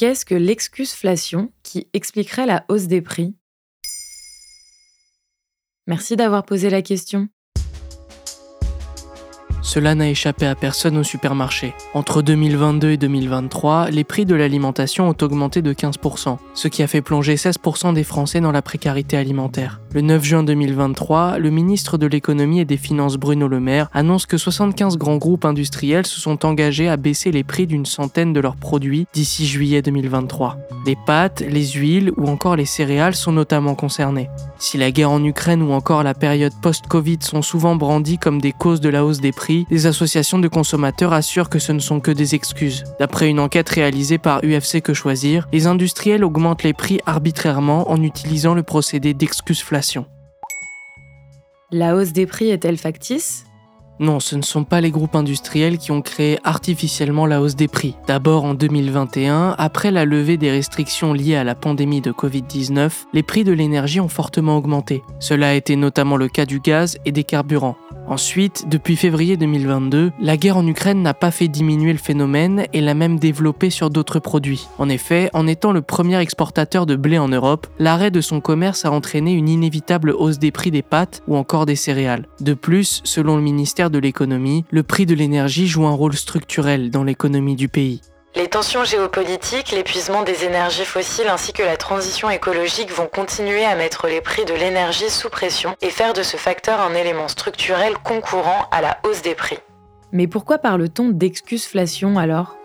Qu'est-ce que l'excuseflation qui expliquerait la hausse des prix? Merci d'avoir posé la question. Cela n'a échappé à personne au supermarché. Entre 2022 et 2023, les prix de l'alimentation ont augmenté de 15%, ce qui a fait plonger 16% des Français dans la précarité alimentaire. Le 9 juin 2023, le ministre de l'économie et des finances Bruno Le Maire annonce que 75 grands groupes industriels se sont engagés à baisser les prix d'une centaine de leurs produits d'ici juillet 2023. Les pâtes, les huiles ou encore les céréales sont notamment concernés. Si la guerre en Ukraine ou encore la période post-Covid sont souvent brandis comme des causes de la hausse des prix, les associations de consommateurs assurent que ce ne sont que des excuses. D'après une enquête réalisée par UFC Que Choisir, les industriels augmentent les prix arbitrairement en utilisant le procédé La hausse des prix est-elle factice? Non, ce ne sont pas les groupes industriels qui ont créé artificiellement la hausse des prix. D'abord en 2021, après la levée des restrictions liées à la pandémie de Covid-19, les prix de l'énergie ont fortement augmenté. Cela a été notamment le cas du gaz et des carburants. Ensuite, depuis février 2022, la guerre en Ukraine n'a pas fait diminuer le phénomène et l'a même développé sur d'autres produits. En effet, en étant le premier exportateur de blé en Europe, l'arrêt de son commerce a entraîné une inévitable hausse des prix des pâtes ou encore des céréales. De plus, selon le ministère de l'économie, le prix de l'énergie joue un rôle structurel dans l'économie du pays. Les tensions géopolitiques, l'épuisement des énergies fossiles ainsi que la transition écologique vont continuer à mettre les prix de l'énergie sous pression et faire de ce facteur un élément structurel concourant à la hausse des prix. Mais pourquoi parle-t-on d'excuseflation alors?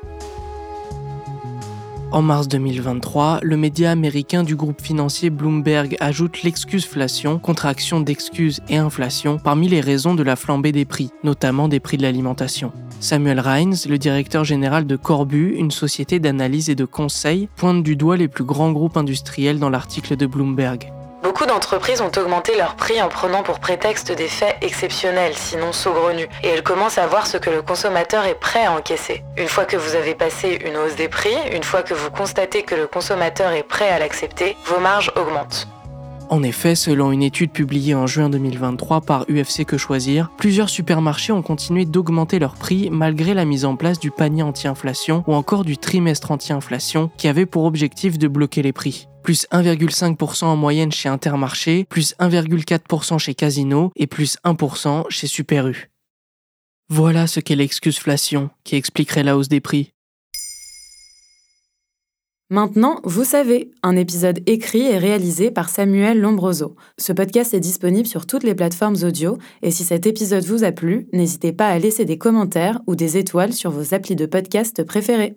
En mars 2023, le média américain du groupe financier Bloomberg ajoute l'excuseflation, contraction d'excuses et inflation, parmi les raisons de la flambée des prix, notamment des prix de l'alimentation. Samuel Rhines, le directeur général de Corbu, une société d'analyse et de conseil, pointe du doigt les plus grands groupes industriels dans l'article de Bloomberg. Beaucoup d'entreprises ont augmenté leurs prix en prenant pour prétexte des faits exceptionnels, sinon saugrenus, et elles commencent à voir ce que le consommateur est prêt à encaisser. Une fois que vous avez passé une hausse des prix, une fois que vous constatez que le consommateur est prêt à l'accepter, vos marges augmentent. En effet, selon une étude publiée en juin 2023 par UFC Que Choisir, plusieurs supermarchés ont continué d'augmenter leurs prix malgré la mise en place du panier anti-inflation ou encore du trimestre anti-inflation qui avait pour objectif de bloquer les prix plus 1,5% en moyenne chez Intermarché, plus 1,4% chez Casino et plus 1% chez Super U. Voilà ce qu'est l'excuseflation qui expliquerait la hausse des prix. Maintenant, vous savez, un épisode écrit et réalisé par Samuel Lombroso. Ce podcast est disponible sur toutes les plateformes audio et si cet épisode vous a plu, n'hésitez pas à laisser des commentaires ou des étoiles sur vos applis de podcast préférés.